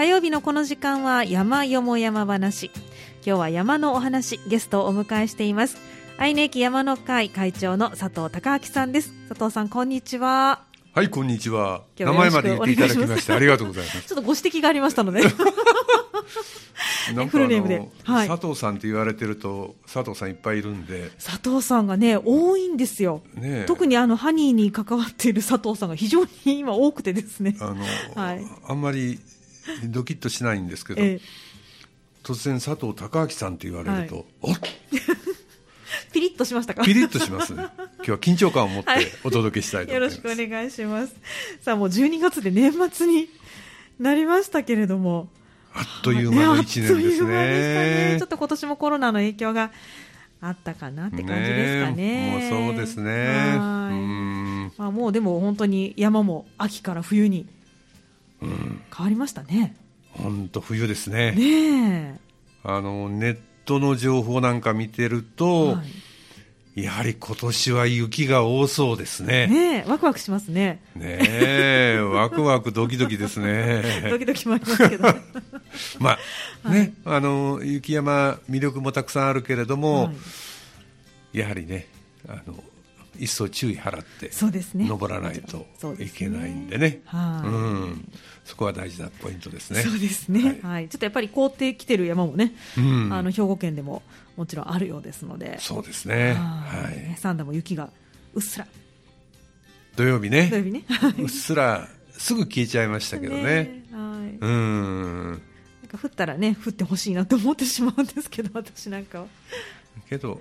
火曜日のこの時間は山よも山話。今日は山のお話ゲストをお迎えしています。愛媛駅山の会会長の佐藤孝明さんです。佐藤さんこんにちは。はいこんにちは。名前まで言っていただきましてありがとうございまちょっとご指摘がありましたので。すなんかあフルネームで。の、はい。佐藤さんって言われてると佐藤さんいっぱいいるんで。佐藤さんがね多いんですよ。ねえ。特にあのハニーに関わっている佐藤さんが非常に今多くてですね。あの、はい。あんまりドキッとしないんですけど、ええ。突然佐藤孝明さんって言われると、おっ！ピリッとしましたか？ピリッとしますね。今日は緊張感を持ってはい。お届けしたいとよろ思います、しくお願いします。さあもう12月で年末になりましたけれども。あっという間の一年ですね。あっという間でしたね。ねちょっと今年もコロナの影響があったかなって感じですかね。えもうそうですね。はい。うん。まあ、もうでも本当に山も秋から冬に変わりましたね、本当冬ですね。ねあのネットの情報なんか見てるえ、と、はい。やはり今年は雪が多そうですね。ねえワクワクしますね。ねえ、ワクワクドキドキですドね。キドキもありますけど、ね まあ、ね、あの、雪山魅力もたくさんあるけれども、はい。やはりね、あの、一層注意払って、登らないといけないんでね。はいうん。そこは大事なポイントですね。そうですね、はいちょっとやっぱり凍ってきてる山もね、うんあの兵庫県でももちろんあるようですので、そうですね。ははいい。三段も雪がうっすら、土曜日ね、土曜日ね、うっすらすぐ消えちゃいましたけどね。ねはい、うん。なんか降ったらね、降ってほしいなと思ってしまうんですけど、私なんかは。けど、はい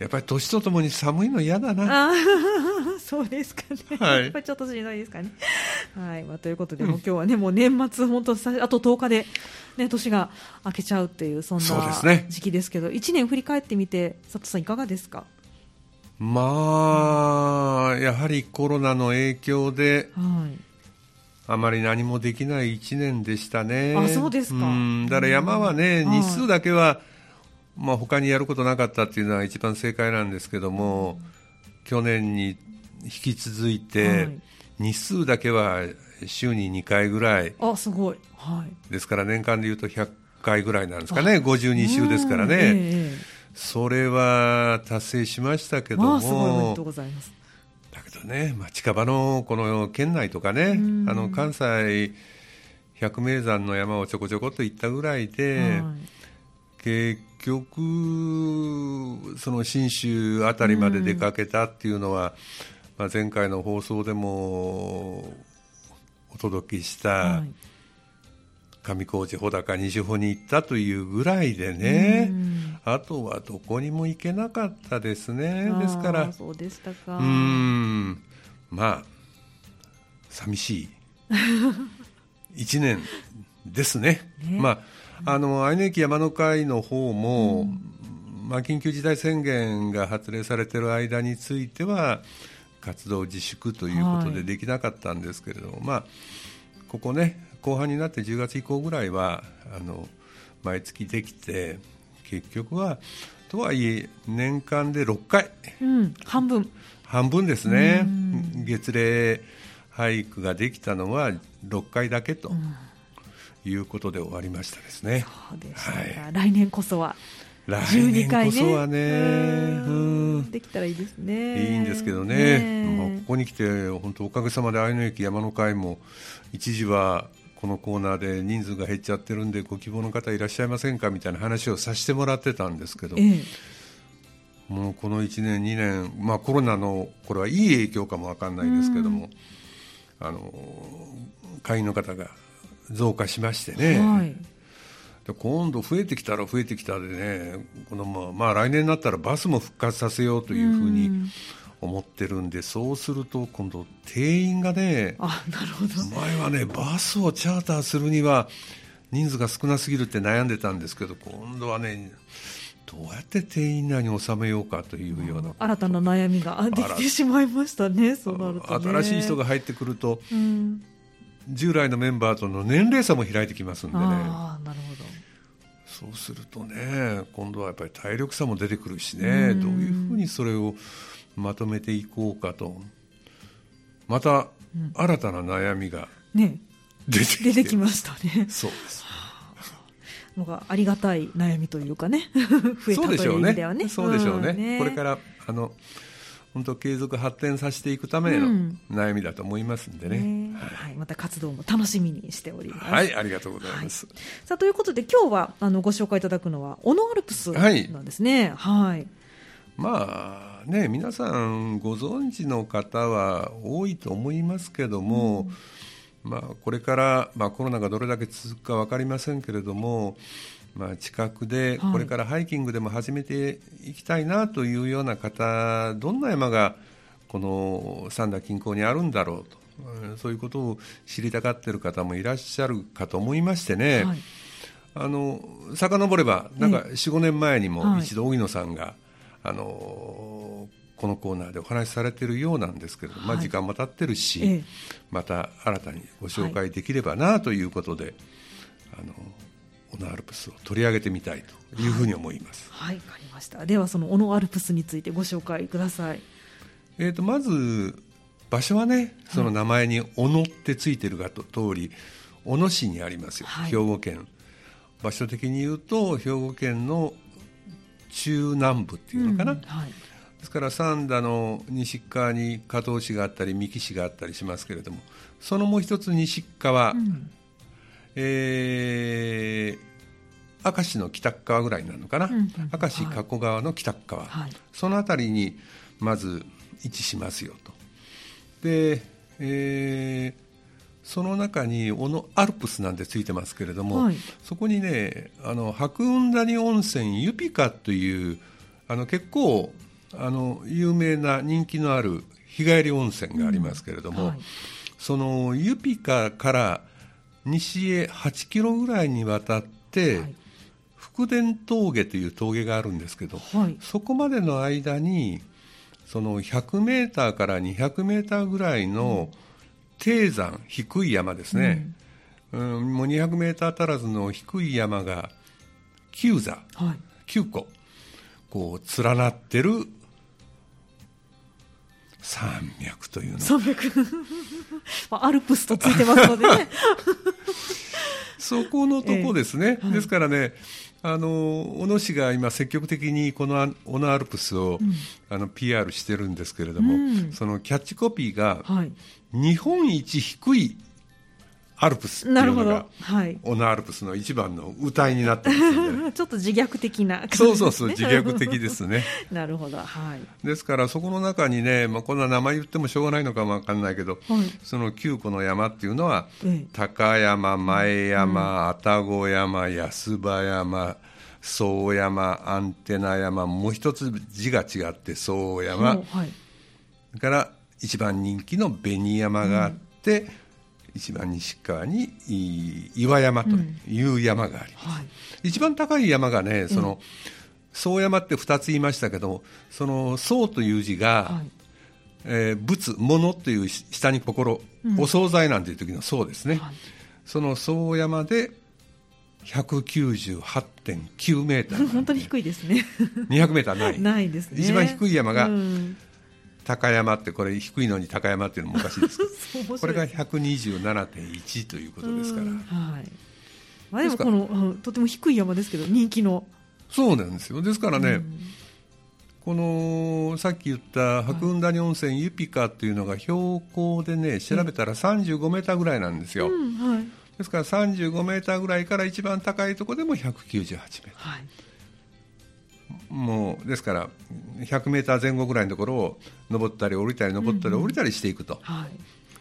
やっぱり年とともに寒いの嫌だな。そうですかね、はい。やっぱりちょっとしんどいですかね。はい。まあ、ということで、もう今日はね、もう年末、本当、さあと10日で、ね、年が明けちゃうっていう、そんな時期ですけど、1年振り返ってみて、佐藤さん、いかがですか？まあ、やはりコロナの影響で、はい。あまり何もできない1年でしたね。あそうですか。ん。だから山はね、はい。日数だけは、まあ、他にやることなかったっていうのは一番正解なんですけども、去年に引き続いて、はい。日数だけは週に2回ぐらい、あすごい、はい、ですから年間でいうと100回ぐらいなんですかね、52週ですからね。うん。ええそれは達成しましたけども、まあ、すごいおめでとうございます。だけどね、まあ、近場のこの県内とかね、ん。あの関西百名山の山をちょこちょこっと行ったぐらいで、はい結局、その信州あたりまで出かけたっていうのは、まあ、前回の放送でもお届けしたはい。上高地、穂高、西穂に行ったというぐらいでね。うん、あとはどこにも行けなかったですね、ですから。そうでしたか。うーん、まあ、寂しい。一年ですね。ね。まあ、あの、愛媛駅山の会の方も、まあ、緊急事態宣言が発令されている間については、活動自粛ということはい。でできなかったんですけれども、まあ、ここね、後半になって10月以降ぐらいは、あの、毎月できて、結局は、とはいえ、年間で6回、うん、半分。半分ですね、月例俳句ができたのは6回だけということで終わりましたですね。はい来年こそは。来12年回ね。こそはね、うんうんできたらいいですね。いいんですけどね、ねまあ、ここに来て、本当、おかげさまで愛媛駅山の会も、一時はこのコーナーで人数が減っちゃってるんで、ご希望の方いらっしゃいませんかみたいな話をさせてもらってたんですけど、ええもうこの1年、2年、まあ、コロナのこれはいい影響かもわかんないですけども、あの会員の方が増加しましてね、はい。で今度増えてきたら増えてきたでね、このまあまあ、来年になったらバスも復活させようというふうに思ってるんで、そうすると今度、定員がね、あ、なるほど。前はね、バスをチャーターするには人数が少なすぎるって悩んでたんですけど、今度はね、どうやって定員内に収めようかというような、新たな悩みがあできてしまいましたね、そうなると、ね。新しい人が入ってくると、うん。従来のメンバーとの年齢差も開いてきますんでね。ああ、なるほど。そうするとね、今度はやっぱり体力差も出てくるしね、どういうふうにそれをまとめていこうかと、また新たな悩みがね。出てきて。出てきましたね。そうです。のがありがたい悩みというかね。増えたというそうでしょうね。意味ではねそうでしょうね,、んこれからあの本当継続発展させていくためのうん。悩みだと思いますんでね、ねはい、また活動も楽しみにしております。はい、ありがとうございます。さあということで今日はあのご紹介いただくのはオノアルプスなんですね。はい。まあね、皆さんご存知の方は多いと思いますけども、まあ、これから、まあ、コロナがどれだけ続くか分かりませんけれども、まあ、近くではいこれからハイキングでも始めていきたいなというような方、どんな山がこの三田近郊にあるんだろうと、うんそういうことを知りたがっている方もいらっしゃるかと思いましてね。はいあの遡れば、なんか4、5年前にもはい一度、荻野さんが、あのこのコーナーでお話しされているようなんですけれども、まあ、はい時間も経ってるし、ええまた新たにご紹介できればなということで、あのオノアルプスを取り上げてみたいというふうに思います。はい、わかりました。ではそのオノアルプスについてご紹介ください。えー、とまず場所はね、その名前に小野ってついてるがと通り、小野市にありますよ、はい。兵庫県。場所的に言うと、兵庫県の中南部っていうのかな、んはい。ですから三田の西側に加東市があったり、三木市があったりしますけれども、そのもう一つ西側、うん。えー明石の北側ぐらいになるのかな、うんうん明石加古川の北側、はい。その辺りにまず位置しますよと。で、えーその中に小野アルプスなんてついてますけれども、はい。そこにねあの白雲谷温泉ユピカというあの結構あの有名な人気のある日帰り温泉がありますけれども、うん。はい。そのユピカから西へ8キロぐらいにわたって、はい。福田峠という峠があるんですけど、はい。そこまでの間にその100メーターから200メーターぐらいの低山低い山ですね、うんもう200メーター足らずの低い山が9座はい。9個こう連なってる山脈というの三百。まあアルプスとついてますのでね。そこのとこですね、えですからね、あの小野市が今、積極的にこの小野アルプスを、あの PR してるんですけれども、うんそのキャッチコピーが、はい。日本一低いアルプスっていうなるほどのが、。はい。小野アルプスの一番の歌いになってますんで、ちょっと自虐的な感じそうそうそう、自ね虐的ですね。なるほど。はい。ですから、そこの中にね、まあ、こんな名前言ってもしょうがないのかもわかんないけど、はいその9個の山っていうのは、ええ高山、前山、愛宕山、安葉山、総山、アンテナ山、もう一つ字が違って総山、はい。それから一番人気の紅山があって、一番西側にい岩山という山があります。はい。一番高い山がね、その、総山って2つ言いましたけど、その総という字が、はい。えー物、物という下に心、お惣菜なんていう時の総ですね。はいその総山で198.9メーター。本当に低いですね。200メーターない。ないですね。一番低い山がうん高山って、これ低いのに高山っていうのもおかしいですけど、これが白いです127.1ということですから。うんはい。まあでもこのうんとても低い山ですけど人気の。そうなんですよ。ですからね、うんこのさっき言った白雲谷温泉ユピカっていうのが標高でね調べたら35メーターぐらいなんですよ、うんはいですから35メーターぐらいから一番高いところでも198メータはい。ーもうですから100メーター前後ぐらいのところを登ったり降りたり登ったり降りたりしていくと、はい。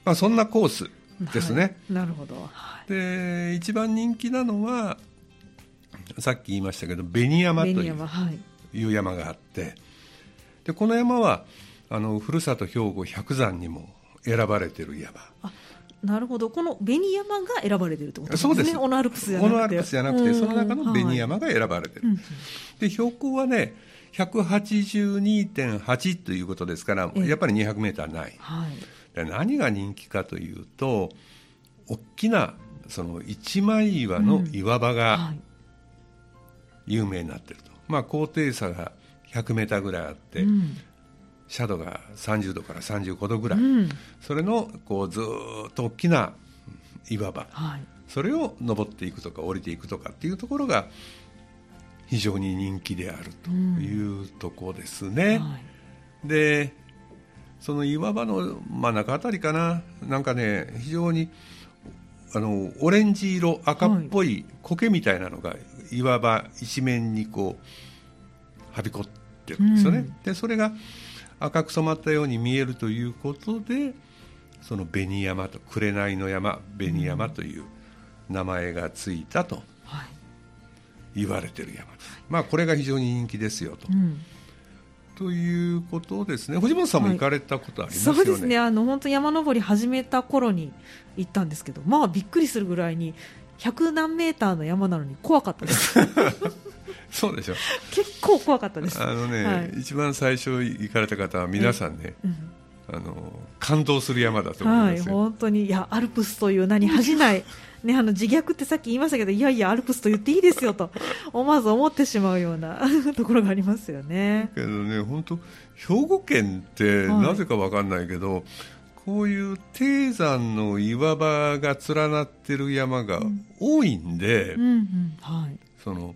まあ、そんなコースですね、はい。なるほど。はい。で一番人気なのはさっき言いましたけど紅山という紅山はい。いう山があって。でこの山はあのふるさと兵庫百山にも選ばれてる山。あなるほど。この紅山が選ばれてるってことですね。そうですオノアルプスじゃなくて。オノアルプスじゃなくてその中の紅山が選ばれてる、うんで標高はね182.8ということですからええやっぱり200メーターないはい。で何が人気かというと大きなその一枚岩の岩場がはい。有名になってると、まあ、高低差が100メーターぐらいあって、うん斜度が30度から35度ぐらい、うん。それのこうずーっと大きな岩場、はい。それを登っていくとか降りていくとかっていうところが非常に人気であるというところですね。はい。でその岩場の真ん中あたりかな。なんかね非常にあのオレンジ色赤っぽい。苔みたいなのが岩場一面にこうはびこってるんですよね、うん。でそれが赤く染まったように見えるということでその紅山と紅の山紅山という名前がついたとはい言われてる山です、まあこれが非常に人気ですよと、うん。ということですね。藤本さんも行かれたことありますよね、そうですね。あの本当山登り始めた頃に行ったんですけどまあびっくりするぐらいに100何メーターの山なのに怖かったです そうでしょ。結構怖かったです。あのね、はい。一番最初行かれた方は皆さんね、うん。あの感動する山だと思はいいますよ、本当に。いやアルプスという名に恥じない。ね、あの自虐ってさっき言いましたけどいやいやアルプスと言っていいですよと思わず思ってしまうような ところがありますよね。けどね本当兵庫県ってはい。なぜかわかんないけど、こういう低山の岩場が連なってる山が多いんで、うんうん。はい。その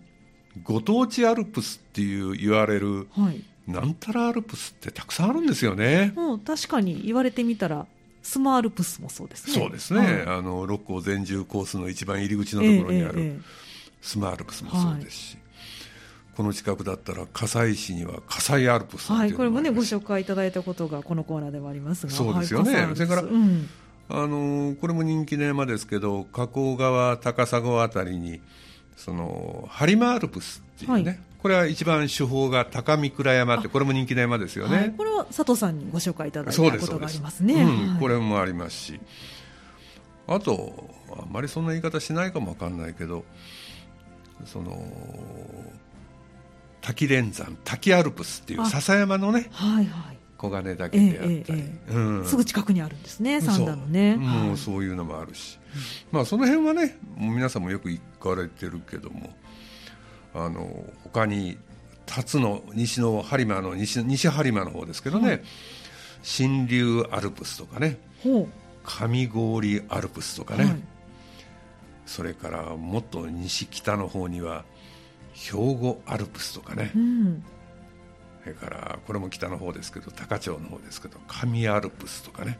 ご当地アルプスっていう言われるはい、なんたらアルプスってたくさんあるんですよね。もう確かに言われてみたらスマアルプスもそうですね。そうですね、はい。あの六甲全獣コースの一番入り口のところにある、ええええスマアルプスもそうですし、この近くだったら葛西市には葛西アルプスはい、これもねご紹介いただいたことがこのコーナーではありますがそうですよね。はいそれからうん。あのこれも人気の山ですけど加古川高砂あたりにその播磨アルプスっていうね、はい。これは一番手法が高見倉山ってこれも人気の山ですよね、はい、これは佐藤さんにご紹介いただいたそうです。ことがありますね。うんはい。これもありますし。あとあんまりそんな言い方しないかもわかんないけどその滝連山滝アルプスっていうあ。笹山のねはいはい黄金岳であったり、うん。すぐ近くにあるんですね、三段のね。そう。そういうのもあるし、まあその辺はね皆さんもよく行かれてるけどもあの他に辰野西の播磨の西西播磨の方ですけどね、はい。新流アルプスとかねほ上郡アルプスとかう、ね、はい。それからもっと西北の方には兵庫アルプスとかね、うん、それからこれも北の方ですけど高千穂の方ですけど上アルプスとかね。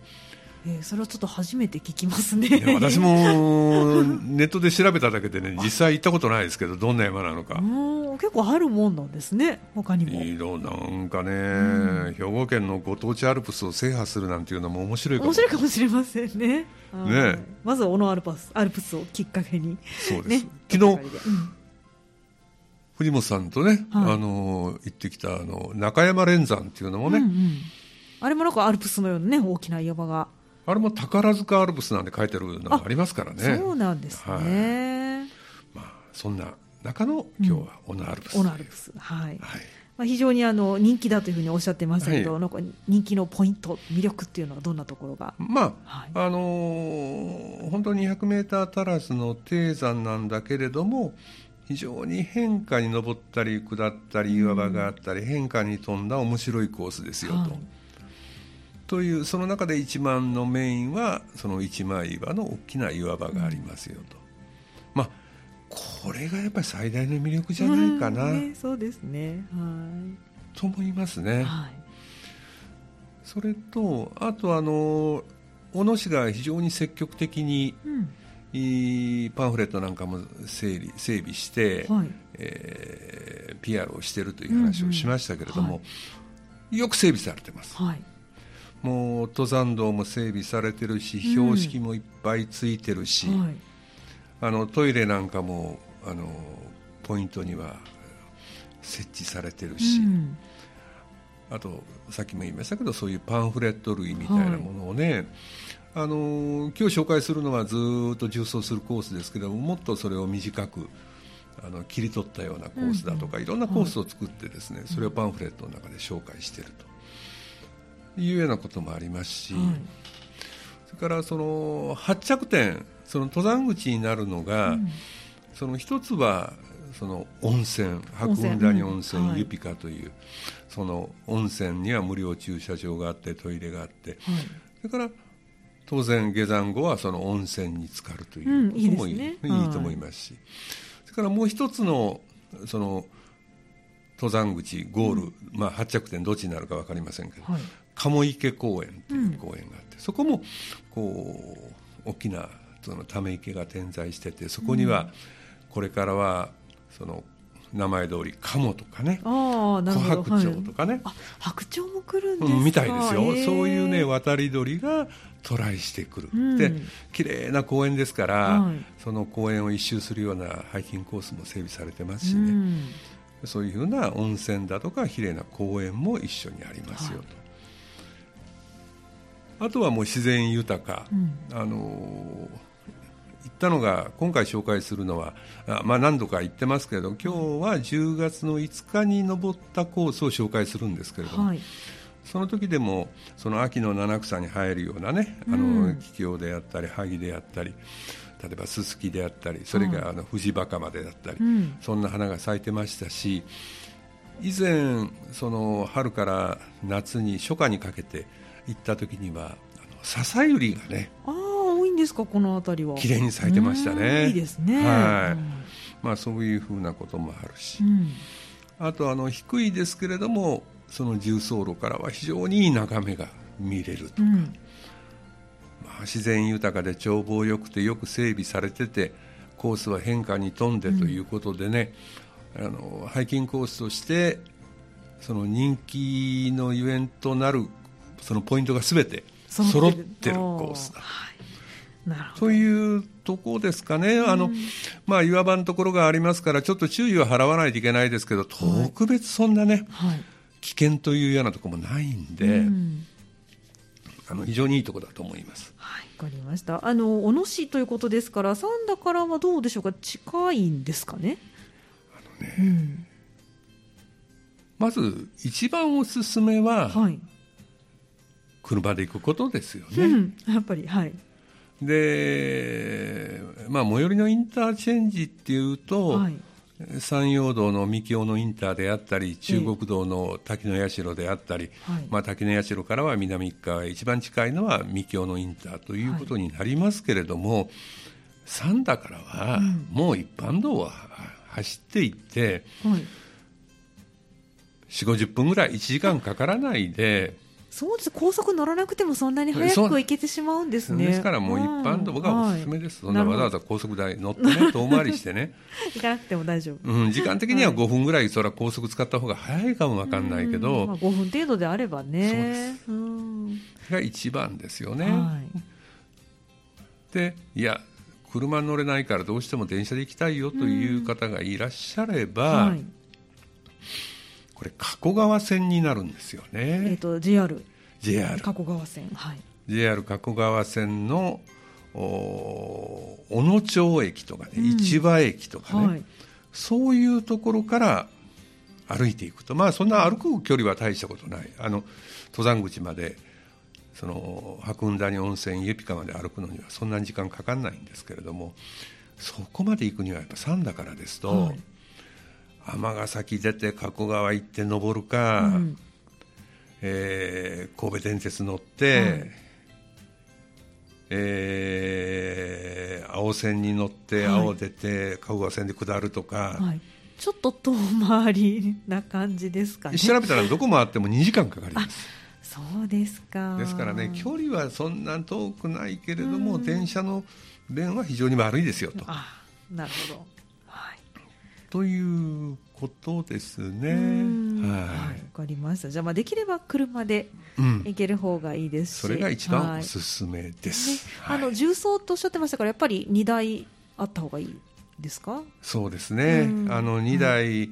えーそれはちょっと初めて聞きますね。私もネットで調べただけでね 実際行ったことないですけどどんな山なのか。うん結構あるもんなんですね、他にも。いろなんかね、ん。兵庫県のご当地アルプスを制覇するなんていうのも面白いかも。面白いかもしれませんね。はい。ねまずは小野アルパスアルプスをきっかけに、そうです、ね、昨日うん藤本さんとね、はい。あの行ってきたあの中山連山っていうのもね、うんうん。あれもなんかアルプスのようなね大きな岩場が、あれも宝塚アルプスなんて書いてるのがありますからね。そうなんですね。まあ、そんな中の今日は小野アルプス、小野アルプス、はい。はい。まあ、非常にあの人気だというふうにおっしゃってましたけど、はい。なんか人気のポイント、魅力っていうのはどんなところが、まあ、はい。あのー本当に200メーター足らずの低山なんだけれども非常に変化に登ったり下ったり岩場があったり、変化に富んだ面白いコースですよと。はいというその中で一番のメインはその一枚岩の大きな岩場がありますよと、まあこれがやっぱり最大の魅力じゃないかな、うんね、そうですね。はと思いますい。ね。はい。それとあとあの小野市が非常に積極的にうん。いいパンフレットなんかも整理整備して、はい。えー PR をしているという話をしましたけれども、うんうんよく整備されてますはい。もう登山道も整備されてるしうん標識もいっぱいついてるし、はい。あのトイレなんかもあのポイントには設置されてるし、うんあとさっきも言いましたけどそういうパンフレット類みたいなものをね、あの今日紹介するのはずーっと縦走するコースですけどももっとそれを短くあの切り取ったようなコースだとか、いろんなコースを作ってですね、それをパンフレットの中で紹介しているというようなこともありますし、はい。それからその発着点その登山口になるのが、うんその一つはその温泉白雲谷温泉、うんはいユピカというその温泉には無料駐車場があってトイレがあってはい。それから当然下山後はその温泉に浸かるということもいい,、うんいいね。いいと思いますし、それからもう一つのその登山口ゴール、まあ、発着点どっちになるか分かりませんけど、はい。鴨池公園という公園があって、そこもこう大きなそのため池が点在しててそこにはこれからはその名前通り鴨とかね琥珀鳥とかね、あ白鳥も来るんですみたいですよ、そういうね渡り鳥がトライしてくる、うん。で綺麗な公園ですから、はい。その公園を一周するようなハイキングコースも整備されてますしうね、ん。そういうふうな温泉だとか綺麗な公園も一緒にありますよと、あとはもう自然豊か、うん。あのー行ったのが今回紹介するのはあ、まあ、何度か行ってますけれど今日は10月の5日に登ったコースを紹介するんですけれども、はいその時でもその秋の七草に生えるようなねあうん。の桔梗であったり萩であったり例えばススキであったりそれからあの藤バカマであったり、うん。そんな花が咲いてましたし以前その春から夏に初夏にかけて行った時にはあの笹百合がねああ多いんですかこの辺りは。綺麗に咲いてましたうんねいいですね。はい。まあ、そういうふうなこともあるし、うん。あとあの低いですけれどもその重走路からは非常にいい眺めが見れるとうん。まあ、自然豊かで眺望良くてよく整備されててコースは変化に富んでということでね、あのハイキングコースとしてその人気のゆえんとなるそのポイントがすべて揃ってるコースだ。というところですかね、あのまあ、岩場のところがありますからちょっと注意は払わないといけないですけど特別そんなねはい危険というようなところもないんで、うんあの非常にいいところだと思います。はい、わかりました。あの小野市ということですから、三田からはどうでしょうか、近いんですかね。うんまず一番おすすめは、はい。車で行くことですよね。うん、やっぱり、はい。で、まあ、最寄りのインターチェンジっていうと、はい。山陽道の三京のインターであったり、中国道の滝の社であったり、はい。まあ、滝の社からは南側へ一番近いのは三京のインターということになりますけれども、三田からはうん。もう一般道は走っていって、はい。4、50分ぐらい、1時間かからないで、そうです。高速乗らなくてもそんなに早く行けてしまうんですね。ですからもう一般道がおすすめです、そんなわざわざ高速代乗ってね、遠回りしてね、行かなくても大丈夫。うん、時間的には5分ぐらい、それは高速使った方が早いかもわかんないけうんど、まあ、5分程度であればね。そうが一番ですよね。はい。で、いや、車に乗れないからどうしても電車で行きたいよという方がいらっしゃれば、はい。これ、加古川線になるんですよえっ、ね、と、JR。JR。加古川線。はい。JR 加古川線のお小野町駅とかね、うん市場駅とかね、はい。そういうところから歩いていくと、まあ、そんな歩く距離は大したことない、あの登山口まで、その白雲谷温泉、湯ピカまで歩くのにはそんなに時間かかんないんですけれども、そこまで行くにはやっぱ三田からですと、はい尼崎出て加古川行って登るか、うんえー神戸電鉄乗って、はいえー青線に乗って、はい青出て加古川線で下るとか。はい。ちょっと遠回りな感じですかね。調べたらどこ回っても2時間かかりますそうですか。ですからね距離はそんな遠くないけれども、うん電車の便は非常に悪いですよとあ、なるほど。はい。ということですね。うん。はい、わはい、かりました。じゃあ、まあ、できれば車でうん。行ける方がいいですし。それが一番はいおすすめでねす、あのはい。重曹とおっしゃってましたから、やっぱり2台あった方がいいですか？そうですね、うん。あの2台、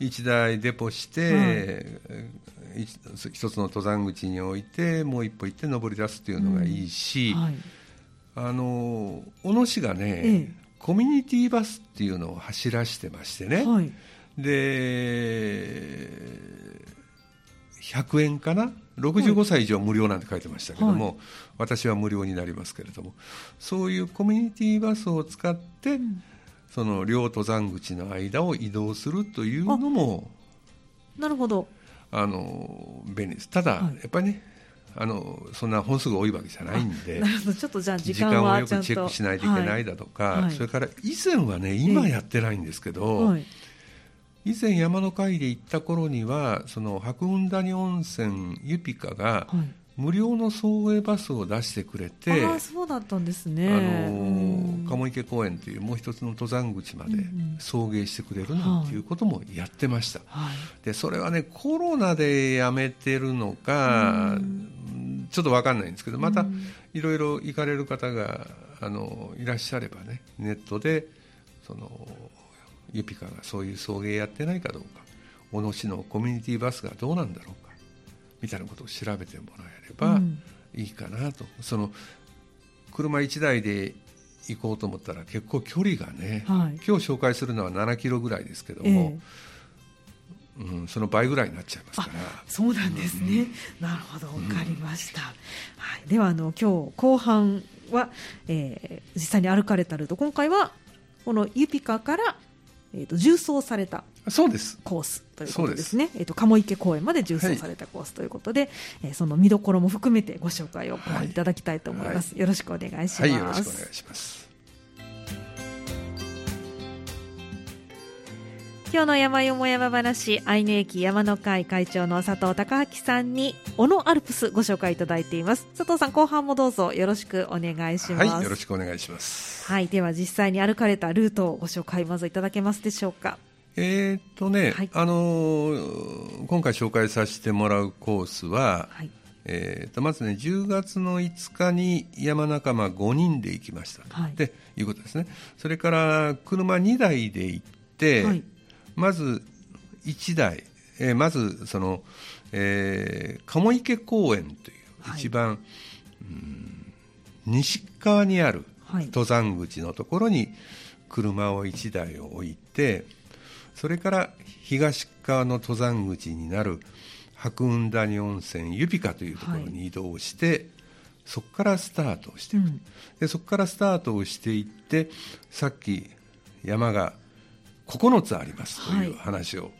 1台デポして、一一つの登山口に置いてもう一歩行って登り出すというのがいいし、はい。あの小野市がね、ええコミュニティバスっていうのを走らしてましてね、はい。で100円かな？65歳以上無料なんて書いてましたけども、はい。私は無料になりますけれども。そういうコミュニティバスを使って、その両登山口の間を移動するというのもなるほど。あの便利です。ただ、はい。やっぱりねあのそんな本数が多いわけじゃないんで なるほど。ちょっとじゃあ時時間をよくチェックしないといけないだとか、はい。それから以前はね今やってないんですけど、はい。以前山の会で行った頃にはその白雲谷温泉ユピカがはい無料の送迎バスを出してくれて、ああそうだったんですね。あのうん。鴨池公園というもう一つの登山口まで送迎してくれるなんていうこともやってました、はい。でそれはねコロナでやめてるのか、うん。ちょっと分かんないんですけどまたうん。いろいろ行かれる方があのいらっしゃればねネットでそのユピカがそういう送迎やってないかどうか小野市のコミュニティバスがどうなんだろうかみたいなことを調べてもらえればうん。いいかなと、その車1台で行こうと思ったら結構距離がね、はい。今日紹介するのは7キロぐらいですけどえもえ、うん、その倍ぐらいになっちゃいますから。そうなんですね、なるほど。わかりました、はい、ではあの今日後半は、えー実際に歩かれたルート。今回はこのユピカから、えー、と重走されたそうですコースということですね。えっ、と鴨池公園まで重走されたコースということで、えーその見どころも含めてご紹介を後半いただきたいと思います。よろしくお願いします。はい、よろしくお願いします。今日の山よも山話、愛媛駅山の会会長の佐藤孝明さんに、小野アルプスご紹介いただいています。佐藤さん、後半もどうぞよろしくお願いします。はい、よろしくお願いします。はい、では実際に歩かれたルートをご紹介まずいただけますでしょうか。えーっとね、はいあのー今回紹介させてもらうコースは、はい。えーっとまずね10月の5日に山仲間5人で行きました、はいっていうことですねそれから車2台で行って、はいまず1台、えーまずその、えー鴨池公園というはい。一番、うん西側にあるはい。登山口のところに車を1台を置いてそれから東側の登山口になる白雲谷温泉ユピカというところに移動して、そこからスタートをしていく、うん。でそこからスタートをしていってさっき山が9つありますという話を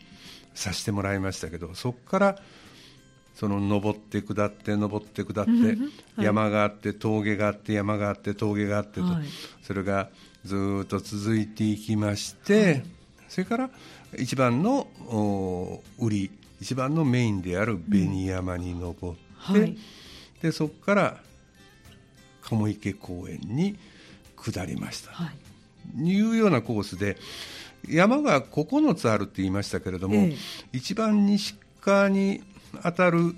させてもらいましたけど、そこからその登って下って登って下って、山があって峠があって山があって峠があってと、はい。それがずーっと続いていきまして、それから一番のお売り一番のメインである紅山に登って、はい。でそこから鴨池公園に下りました、はい。いうようなコースで山が9つあるって言いましたけれども、ええ一番西側に当たる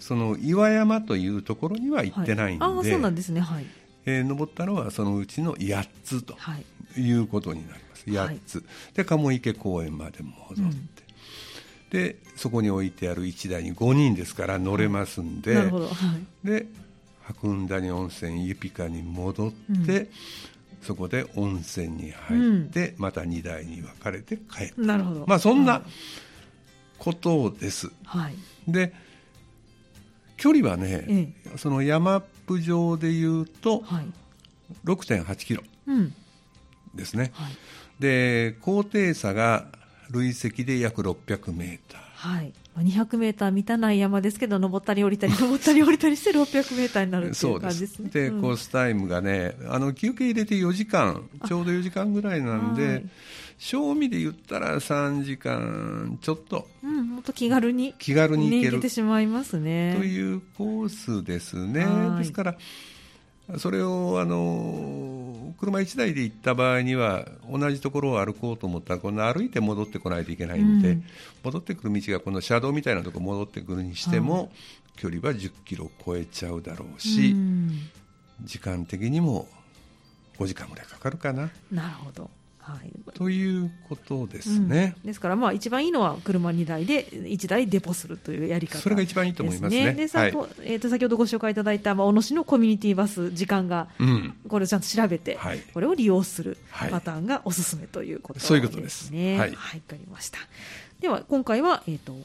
その岩山というところには行ってないんで、はい、ああ、そうなんですね。はい。えー登ったのはそのうちの8つとはい。いうことになります、はい8つで鴨池公園まで戻って、うんでそこに置いてある1台に5人ですから乗れますんで、なるほど。はい。で白雲谷温泉ユピカに戻って、そこで温泉に入って、また2台に分かれて帰る、なるほど。まあそんなはいことです。はい。で距離はね、えその山アップ上でいうとはい。6.8キロうん。ですね、はい。で高低差が累積で約600メーターはい。まあ200メーター満たない山ですけど、登ったり降りたり、登ったり降りたりして600メーターになるっていそう感じですすね。で、うんコースタイムがねあの休憩入れて4時間ちょうど4時間ぐらいなんで、はい賞味で言ったら3時間ちょっとうん、もっと気軽に。気軽に行けてしまいますね。というコースですねはいですからそれをあの車1台で行った場合には同じところを歩こうと思ったらこの歩いて戻ってこないといけないんで、うん。戻ってくる道がこの車道みたいなところ戻ってくるにしても、距離は1 0キロ超えちゃうだろうし、うん。時間的にも5時間ぐらいかかるかな。なるほど。はい。ということですね。うんですから、まあ、一番いいのは車2台で1台デポするというやり方それが一番いいと思いますねでさとえーと先ほどご紹介いただいた、まあ、小野市のコミュニティバス時間がうんこれをちゃんと調べて、はいこれを利用するはいパターンがおすすめということですね。そういうことですね。は、はいいわかりました。では、今回は、えっ、と、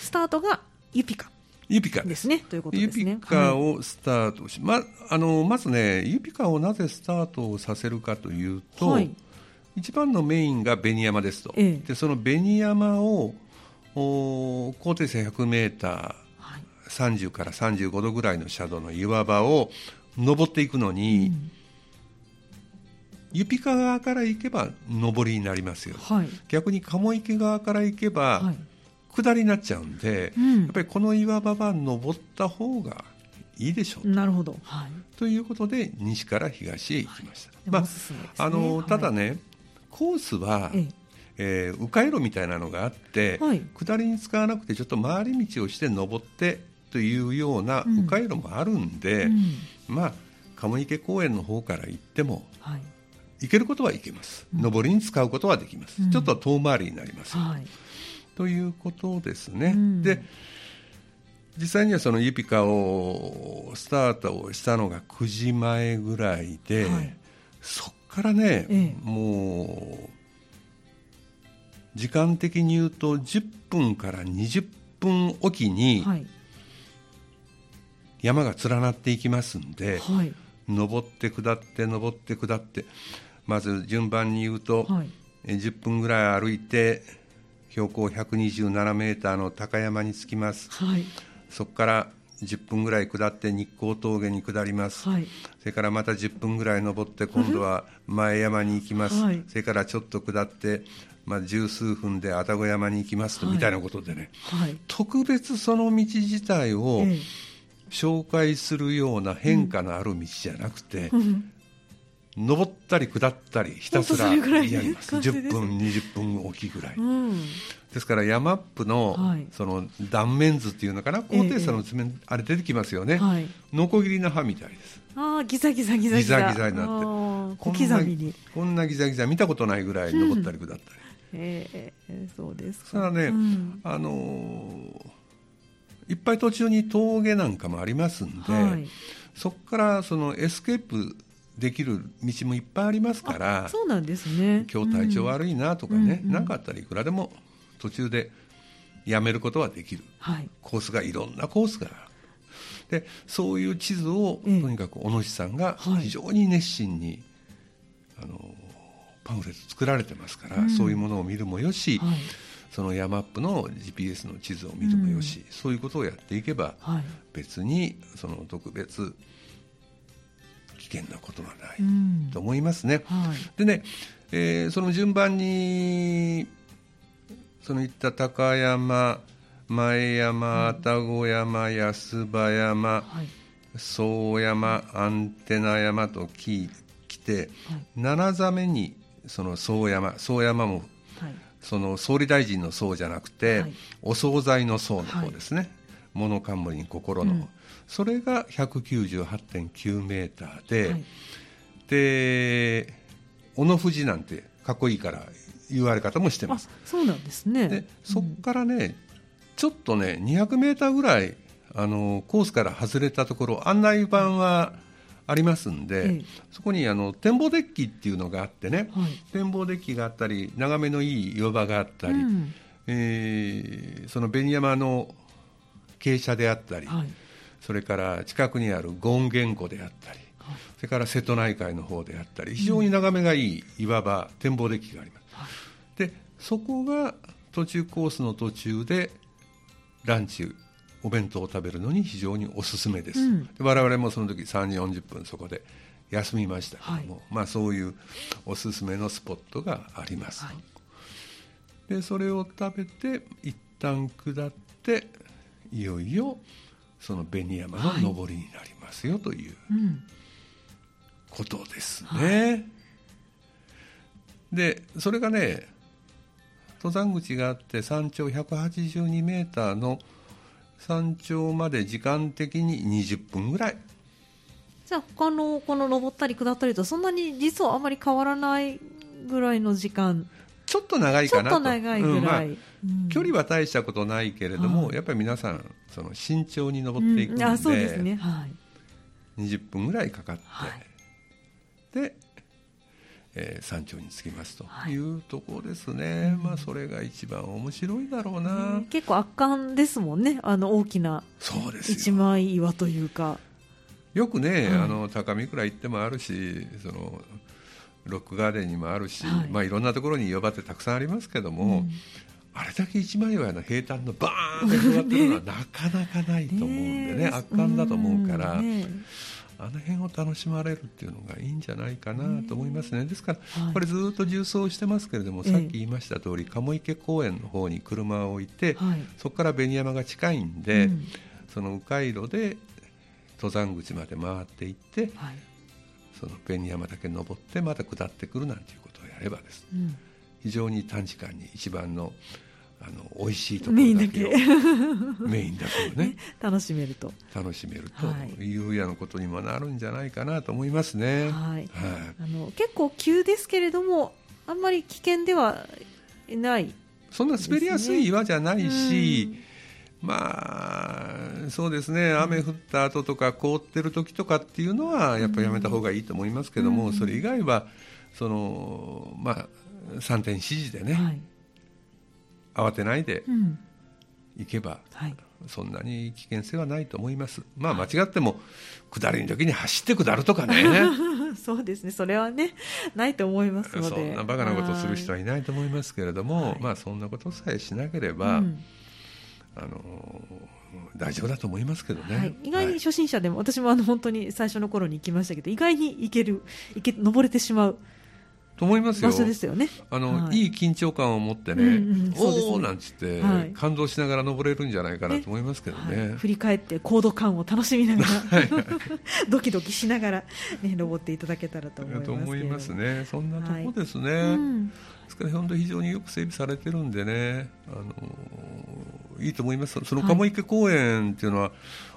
スタートがユピカユピカ。ですね、ということユピですね。カはい。をスタートし、まあのまずね、ユピカをなぜスタートをさせるかというと、はい。一番のメインが紅山ですと、ええ。でその紅山をお高低差100メーター、はい。30から35度ぐらいの斜度の岩場を登っていくのに、うん。ユピカ側から行けば上りになりますよ、はい。逆に鴨池側から行けばはい下りになっちゃうんで、うん。やっぱりこの岩場は登った方がいいでしょう、なるほど。はい。ということで西から東へ行きました、まあでもおすすめですね。あのはい。ただね、コースは、ええ。ー迂回路みたいなのがあって、はい。下りに使わなくてちょっと回り道をして登ってというようなうん。迂回路もあるんで、えうん。まあ鴨池公園の方から行ってもはい。行けることは行けます、うん。登りに使うことはできます、うん。ちょっと遠回りになります、はいということですね、うん。で実際にはそのユピカをスタートをしたのが9時前ぐらいで、はい。そっからね、ええ。もう時間的に言うと10分から20分おきにはい。山が連なっていきますんで、はい。登って下って登って下ってまず順番に言うと、はい。え10分ぐらい歩いて標高127メーターの高山に着きます。はい。そこから10分ぐらい下って日光峠に下ります、はい。それからまた10分ぐらい登って今度は前山に行きます、はい。それからちょっと下って、まあ、十数分で愛宕山に行きますと、はい。みたいなことでね。はい。特別その道自体をえ紹介するような変化のある道じゃなくて、えうん登ったり下ったりひたすらやります。感じです。10分20分おきぐらい、うん。ですからヤマップの,、はい。その断面図っていうのかな？高低差の図面、あれ出てきますよね、はい。ノコギリの刃みたいです。ああギザギザギザギザ。ギザになって。こんな刻みに。こんなギザギザ見たことないぐらい登ったり下ったり、ええそうですか。それはね、うん。あのーいっぱい途中に峠なんかもありますんで、はい。そこからそのエスケープできる道もいっぱいありますからそうなんですね。今日体調悪いなとかね、うんうんなかったらいくらでも途中でやめることはできる。はい。コースがいろんなコースがある。でそういう地図を、ええ。とにかく小野市さんがはい。非常に熱心に、あのパンフレット作られてますから、うん。そういうものを見るもよし、はい。その山アップの GPS の地図を見るもよし、そういうことをやっていけばはい。別にその特別危険なことはないうん。と思いますね。はい。でね、えーその順番にその言った高山前山愛宕山安葉山はい。総山アンテナ山とき来てはい。七座目にその総山総山もはい。その総理大臣の総じゃなくて、はい。お惣菜の総の方ですね、物冠に心の、うんそれが198.9メーターで、はい。で小野富士なんてかっこいいから言われ方もしてまあすそうなんですね。でそこからね、ちょっとね200メーターぐらいあのコースから外れたところ案内板はありますんで、ええ。そこにあの展望デッキっていうのがあってね、はい。展望デッキがあったり眺めのいい岩場があったり、うん。えーその紅山の傾斜であったり、はいそれから近くにある権現湖であったり、はい。それから瀬戸内海の方であったり非常に眺めがいい岩場、展望デッキがあります、はい。でそこが途中コースの途中でランチお弁当を食べるのに非常におすすめです、うん。で我々もその時3時40分そこで休みましたけども、まあ、そういうおすすめのスポットがあります、はい。でそれを食べて一旦下っていよいよその紅山の登りになりますよといううん。ことですね、でそれがね登山口があって山頂182メーターの山頂まで時間的に20分ぐらい。じゃあ他のこの登ったり下ったりとそんなに実はあまり変わらないぐらいの時間ちょっと長いかなと。と長いぐうんまあらい、うん。距離は大したことないけれども、はい。やっぱり皆さんその慎重に登っていくんで,、うん。あそうですね。はい。20分ぐらいかかって、はい。で、えー山頂に着きますとはい。いうところですね、まあそれが一番面白いだろうな、ね結構圧巻ですもんね。あの大きな一よ。枚岩というか。よくね、はい。あの高見倉行ってもあるしそのロックガーデンにもあるし、はい。いまあ、いろんなところに岩場ってたくさんありますけども、あれだけ一枚岩の平坦のバーンと広がってるのはなかなかないと思うんでね圧巻だと思うから、ねあの辺を楽しまれるっていうのがいいんじゃないかなと思いますね。ですから、はい。これずっと重走してますけれども、ええ。さっき言いました通り、鴨池公園の方に車を置いて、はい。そこから紅山が近いんで、うん。その迂回路で登山口まで回っていって、はいその紅山だけ登ってまた下ってくるなんていうことをやればです。うん。非常に短時間に一番のあの美味しいところメインだけ。メインだけをね。楽しめると。楽しめるはい。というようなことにもなるんじゃないかなと思いますね。はい。あの結構急ですけれどもあんまり危険ではないそんな滑りやすい岩じゃないし、うんまあそうですね。雨降った後とか凍ってる時とかっていうのはやっぱりやめた方がいいと思いますけども、うん。それ以外はそのまあ3点指示でね、はい。慌てないでうん。行けばはい。そんなに危険性はないと思います。まあ間違っても下りの時に走って下るとかね。そうですね。それはねないと思いますので。そんなバカなことする人はいないと思いますけれども、はい。まあそんなことさえしなけれはば、うんあの大丈夫だと思いますけどね。はい、意外にはい初心者でも、私もあの本当に最初の頃に行きましたけど意外に行ける行け登れてしまうと思いますよ。場所ですよね。あの、はい。い、い緊張感を持ってね、うんうんおおなんつって、はい。感動しながら登れるんじゃないかなと思いますけどはい。ね。振り返って高度感を楽しみながら ドキドキしながら、ね、登っていただけたらと思いますけと思いますね。そんなとこですね。うん。ですから本当非常によく整備されてるんでね、あのいいと思います。その鴨池公園っていうのは、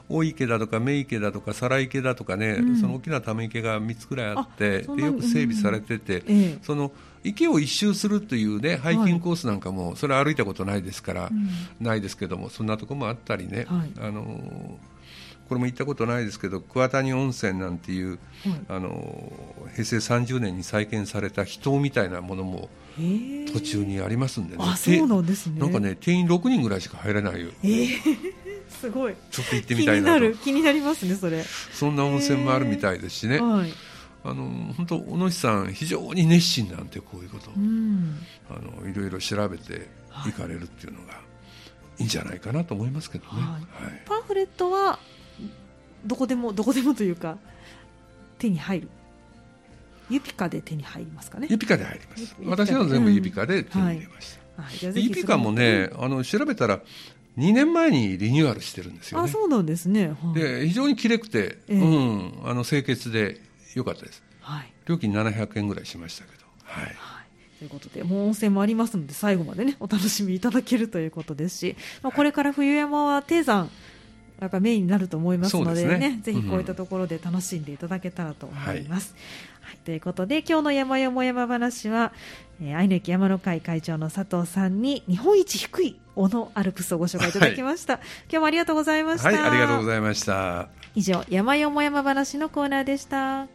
大池だとか目池だとか皿池だとかね、うん。その大きなため池が3つぐらいあってでよく整備されてて、ええ。その池を一周するというねハイキングコースなんかも、それは歩いたことないですから、うん。ないですけどもそんなとこもあったりね、はい。あのこれも行ったことないですけど桑谷温泉なんていう、はい。あの平成30年に再建された秘湯みたいなものも途中にありますんでね、あそうなんですね。なんかね定員6人ぐらいしか入れないよ。ええ すごい。ちょっと行って気みたいなと。になる。気になりますねそれ。そんな温泉もあるみたいですしね、はい。あの本当小野市さん非常に熱心なんてこういうこと、うん。あのいろいろ調べて行かれるっていうのがいいんじゃないかなと思いますけどね、はい。はい。パンフレットはどこでもどこでもというか手に入る。ユピカで手に入りますかね。ユピカで入ります。私は全部ユピカで手に入れました、はい。じゃあぜひユピカもね、あの調べたら2年前にリニューアルしてるんですよね。あそうなんですね。はい。で非常にきれくて、ええ。うん、あの清潔で良かったです。はい。料金700円ぐらいしましたけど、はい、はい。ということで、もう温泉もありますので、最後までね、お楽しみいただけるということですし、まあ、これから冬山は低山、やっぱメインになると思いますのでね、ねぜひこういったところで楽しんでいただけたらと思います。はいということで、今日の山よも山話は、えー、愛の駅山の会会長の佐藤さんに、日本一低い小野アルプスをご紹介いただきました。今日もありがとうございました。はい、ありがとうございました。以上、山よも山話のコーナーでした。